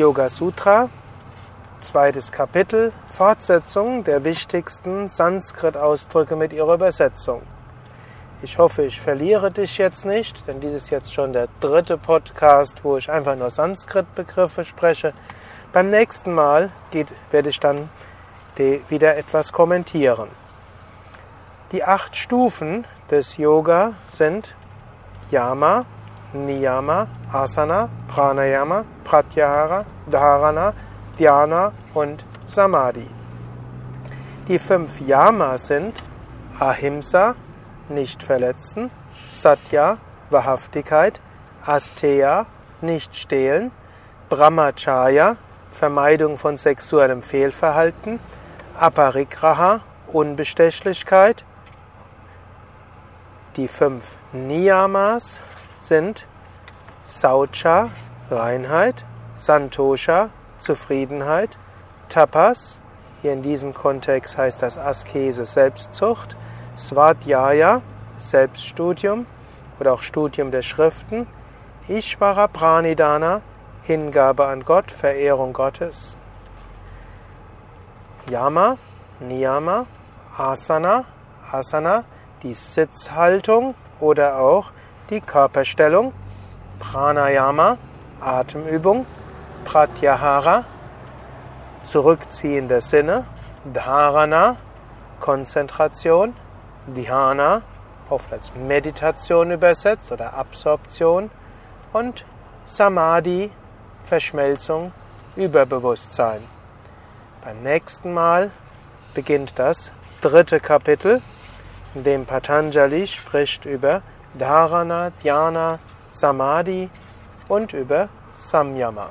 Yoga Sutra, zweites Kapitel, Fortsetzung der wichtigsten Sanskrit-Ausdrücke mit ihrer Übersetzung. Ich hoffe, ich verliere dich jetzt nicht, denn dies ist jetzt schon der dritte Podcast, wo ich einfach nur Sanskrit-Begriffe spreche. Beim nächsten Mal geht, werde ich dann wieder etwas kommentieren. Die acht Stufen des Yoga sind Yama, Niyama, Asana, Pranayama, Pratyahara, Dharana, Dhyana und Samadhi. Die fünf Yamas sind Ahimsa, nicht verletzen, Satya, Wahrhaftigkeit, Asteya, nicht stehlen, Brahmacharya, Vermeidung von sexuellem Fehlverhalten, Aparigraha, Unbestechlichkeit. Die fünf Niyamas sind Saucha, Reinheit, Santosha, Zufriedenheit, Tapas, hier in diesem Kontext heißt das Askese Selbstzucht, Svadhyaya, Selbststudium oder auch Studium der Schriften, Ishvara Pranidana, Hingabe an Gott, Verehrung Gottes, Yama, Niyama, Asana, Asana, die Sitzhaltung oder auch die Körperstellung, Pranayama, Atemübung, Pratyahara, Zurückziehen der Sinne, Dharana, Konzentration, Dhyana, oft als Meditation übersetzt oder Absorption und Samadhi, Verschmelzung, Überbewusstsein. Beim nächsten Mal beginnt das dritte Kapitel, in dem Patanjali spricht über Dharana, Dhyana, Samadhi und über Samyama.